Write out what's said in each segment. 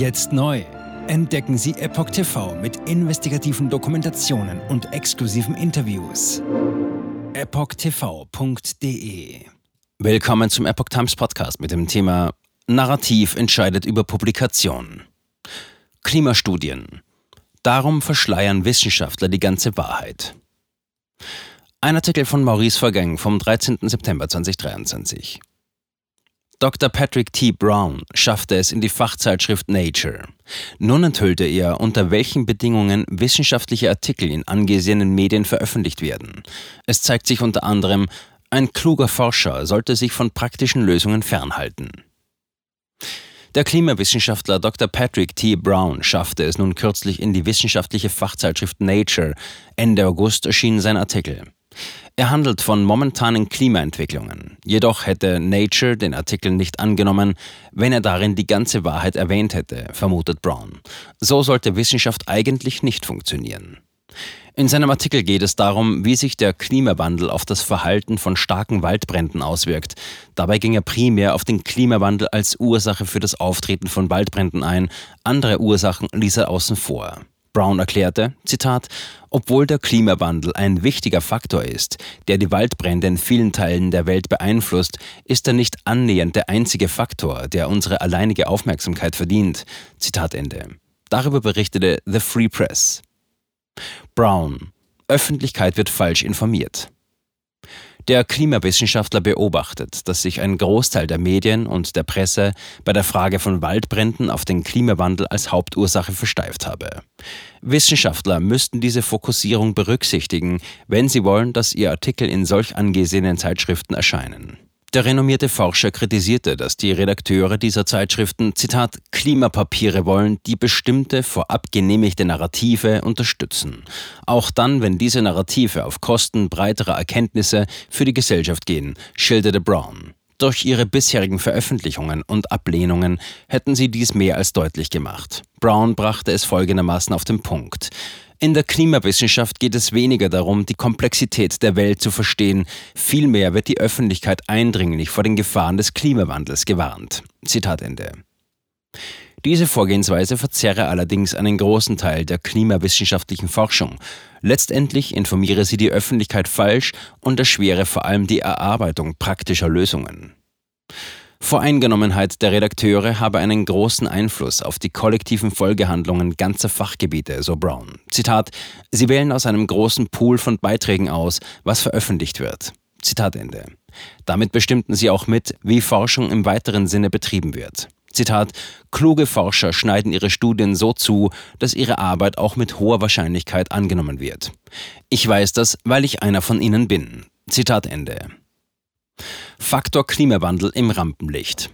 Jetzt neu. Entdecken Sie Epoch TV mit investigativen Dokumentationen und exklusiven Interviews. EpochTV.de Willkommen zum Epoch Times Podcast mit dem Thema Narrativ entscheidet über Publikation. Klimastudien. Darum verschleiern Wissenschaftler die ganze Wahrheit. Ein Artikel von Maurice Vergang vom 13. September 2023. Dr. Patrick T. Brown schaffte es in die Fachzeitschrift Nature. Nun enthüllte er, unter welchen Bedingungen wissenschaftliche Artikel in angesehenen Medien veröffentlicht werden. Es zeigt sich unter anderem, ein kluger Forscher sollte sich von praktischen Lösungen fernhalten. Der Klimawissenschaftler Dr. Patrick T. Brown schaffte es nun kürzlich in die wissenschaftliche Fachzeitschrift Nature. Ende August erschien sein Artikel. Er handelt von momentanen Klimaentwicklungen. Jedoch hätte Nature den Artikel nicht angenommen, wenn er darin die ganze Wahrheit erwähnt hätte, vermutet Brown. So sollte Wissenschaft eigentlich nicht funktionieren. In seinem Artikel geht es darum, wie sich der Klimawandel auf das Verhalten von starken Waldbränden auswirkt. Dabei ging er primär auf den Klimawandel als Ursache für das Auftreten von Waldbränden ein, andere Ursachen ließ er außen vor. Brown erklärte, Zitat, obwohl der Klimawandel ein wichtiger Faktor ist, der die Waldbrände in vielen Teilen der Welt beeinflusst, ist er nicht annähernd der einzige Faktor, der unsere alleinige Aufmerksamkeit verdient. Zitat Ende. Darüber berichtete The Free Press. Brown. Öffentlichkeit wird falsch informiert. Der Klimawissenschaftler beobachtet, dass sich ein Großteil der Medien und der Presse bei der Frage von Waldbränden auf den Klimawandel als Hauptursache versteift habe. Wissenschaftler müssten diese Fokussierung berücksichtigen, wenn sie wollen, dass ihr Artikel in solch angesehenen Zeitschriften erscheinen. Der renommierte Forscher kritisierte, dass die Redakteure dieser Zeitschriften, Zitat, Klimapapiere wollen, die bestimmte, vorab genehmigte Narrative unterstützen. Auch dann, wenn diese Narrative auf Kosten breiterer Erkenntnisse für die Gesellschaft gehen, schilderte Brown. Durch ihre bisherigen Veröffentlichungen und Ablehnungen hätten sie dies mehr als deutlich gemacht. Brown brachte es folgendermaßen auf den Punkt. In der Klimawissenschaft geht es weniger darum, die Komplexität der Welt zu verstehen, vielmehr wird die Öffentlichkeit eindringlich vor den Gefahren des Klimawandels gewarnt. Zitat Ende. Diese Vorgehensweise verzerre allerdings einen großen Teil der klimawissenschaftlichen Forschung. Letztendlich informiere sie die Öffentlichkeit falsch und erschwere vor allem die Erarbeitung praktischer Lösungen. Voreingenommenheit der Redakteure habe einen großen Einfluss auf die kollektiven Folgehandlungen ganzer Fachgebiete, so Brown. Zitat, Sie wählen aus einem großen Pool von Beiträgen aus, was veröffentlicht wird. Zitat Ende. Damit bestimmten sie auch mit, wie Forschung im weiteren Sinne betrieben wird. Zitat, kluge Forscher schneiden ihre Studien so zu, dass ihre Arbeit auch mit hoher Wahrscheinlichkeit angenommen wird. Ich weiß das, weil ich einer von ihnen bin. Zitat Ende. Faktor Klimawandel im Rampenlicht.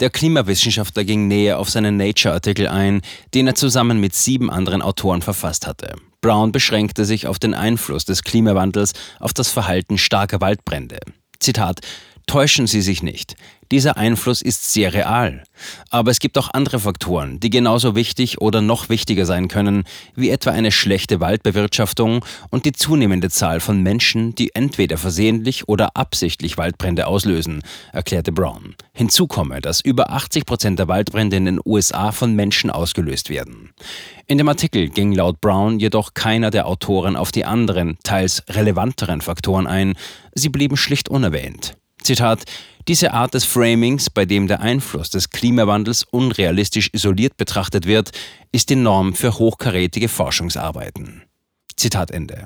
Der Klimawissenschaftler ging näher auf seinen Nature-Artikel ein, den er zusammen mit sieben anderen Autoren verfasst hatte. Brown beschränkte sich auf den Einfluss des Klimawandels auf das Verhalten starker Waldbrände. Zitat Täuschen Sie sich nicht. Dieser Einfluss ist sehr real. Aber es gibt auch andere Faktoren, die genauso wichtig oder noch wichtiger sein können, wie etwa eine schlechte Waldbewirtschaftung und die zunehmende Zahl von Menschen, die entweder versehentlich oder absichtlich Waldbrände auslösen, erklärte Brown. Hinzu komme, dass über 80 Prozent der Waldbrände in den USA von Menschen ausgelöst werden. In dem Artikel ging laut Brown jedoch keiner der Autoren auf die anderen, teils relevanteren Faktoren ein, sie blieben schlicht unerwähnt. Zitat, diese Art des Framings, bei dem der Einfluss des Klimawandels unrealistisch isoliert betrachtet wird, ist die Norm für hochkarätige Forschungsarbeiten. Zitat Ende.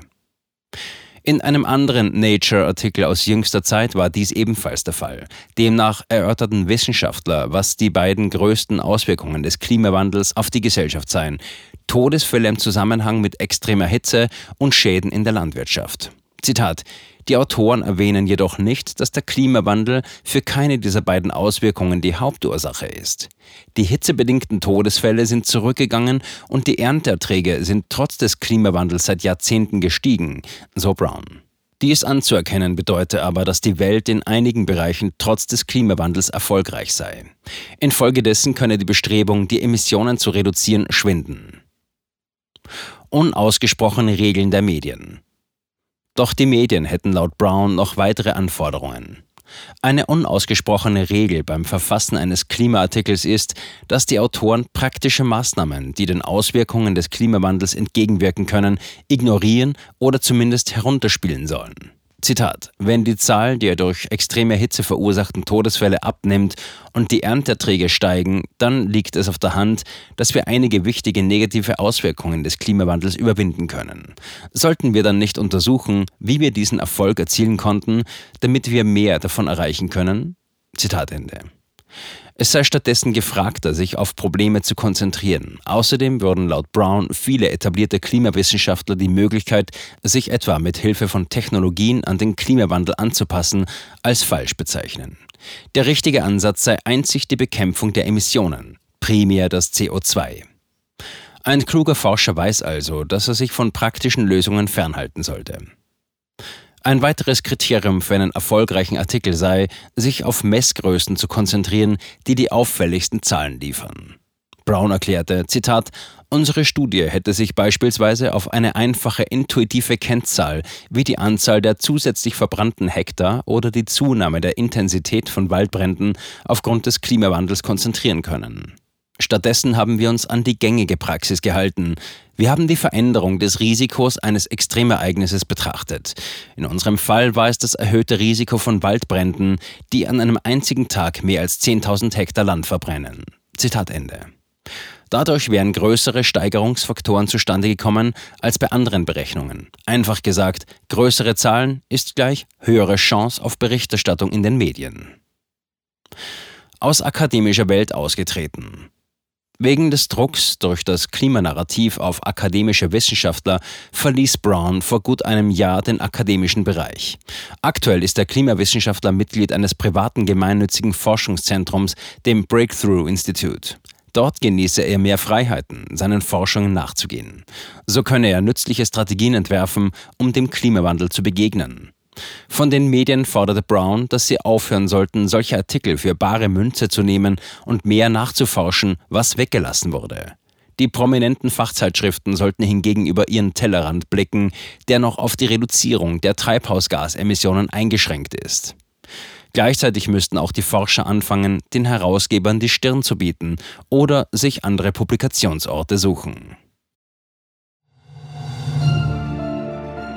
In einem anderen Nature-Artikel aus jüngster Zeit war dies ebenfalls der Fall. Demnach erörterten Wissenschaftler, was die beiden größten Auswirkungen des Klimawandels auf die Gesellschaft seien. Todesfälle im Zusammenhang mit extremer Hitze und Schäden in der Landwirtschaft. Zitat die Autoren erwähnen jedoch nicht, dass der Klimawandel für keine dieser beiden Auswirkungen die Hauptursache ist. Die hitzebedingten Todesfälle sind zurückgegangen und die Ernteerträge sind trotz des Klimawandels seit Jahrzehnten gestiegen, so Brown. Dies anzuerkennen bedeutet aber, dass die Welt in einigen Bereichen trotz des Klimawandels erfolgreich sei. Infolgedessen könne die Bestrebung, die Emissionen zu reduzieren, schwinden. Unausgesprochene Regeln der Medien. Doch die Medien hätten laut Brown noch weitere Anforderungen. Eine unausgesprochene Regel beim Verfassen eines Klimaartikels ist, dass die Autoren praktische Maßnahmen, die den Auswirkungen des Klimawandels entgegenwirken können, ignorieren oder zumindest herunterspielen sollen. Zitat, wenn die Zahl der durch extreme Hitze verursachten Todesfälle abnimmt und die Ernteerträge steigen, dann liegt es auf der Hand, dass wir einige wichtige negative Auswirkungen des Klimawandels überwinden können. Sollten wir dann nicht untersuchen, wie wir diesen Erfolg erzielen konnten, damit wir mehr davon erreichen können? Zitat Ende. Es sei stattdessen gefragter, sich auf Probleme zu konzentrieren. Außerdem würden laut Brown viele etablierte Klimawissenschaftler die Möglichkeit, sich etwa mit Hilfe von Technologien an den Klimawandel anzupassen, als falsch bezeichnen. Der richtige Ansatz sei einzig die Bekämpfung der Emissionen, primär das CO2. Ein kluger Forscher weiß also, dass er sich von praktischen Lösungen fernhalten sollte. Ein weiteres Kriterium für einen erfolgreichen Artikel sei, sich auf Messgrößen zu konzentrieren, die die auffälligsten Zahlen liefern. Brown erklärte, Zitat, Unsere Studie hätte sich beispielsweise auf eine einfache intuitive Kennzahl wie die Anzahl der zusätzlich verbrannten Hektar oder die Zunahme der Intensität von Waldbränden aufgrund des Klimawandels konzentrieren können. Stattdessen haben wir uns an die gängige Praxis gehalten. Wir haben die Veränderung des Risikos eines Extremereignisses betrachtet. In unserem Fall war es das erhöhte Risiko von Waldbränden, die an einem einzigen Tag mehr als 10.000 Hektar Land verbrennen. Zitat Ende. Dadurch wären größere Steigerungsfaktoren zustande gekommen als bei anderen Berechnungen. Einfach gesagt, größere Zahlen ist gleich höhere Chance auf Berichterstattung in den Medien. Aus akademischer Welt ausgetreten. Wegen des Drucks durch das Klimanarrativ auf akademische Wissenschaftler verließ Brown vor gut einem Jahr den akademischen Bereich. Aktuell ist der Klimawissenschaftler Mitglied eines privaten gemeinnützigen Forschungszentrums, dem Breakthrough Institute. Dort genieße er mehr Freiheiten, seinen Forschungen nachzugehen. So könne er nützliche Strategien entwerfen, um dem Klimawandel zu begegnen. Von den Medien forderte Brown, dass sie aufhören sollten, solche Artikel für bare Münze zu nehmen und mehr nachzuforschen, was weggelassen wurde. Die prominenten Fachzeitschriften sollten hingegen über ihren Tellerrand blicken, der noch auf die Reduzierung der Treibhausgasemissionen eingeschränkt ist. Gleichzeitig müssten auch die Forscher anfangen, den Herausgebern die Stirn zu bieten oder sich andere Publikationsorte suchen.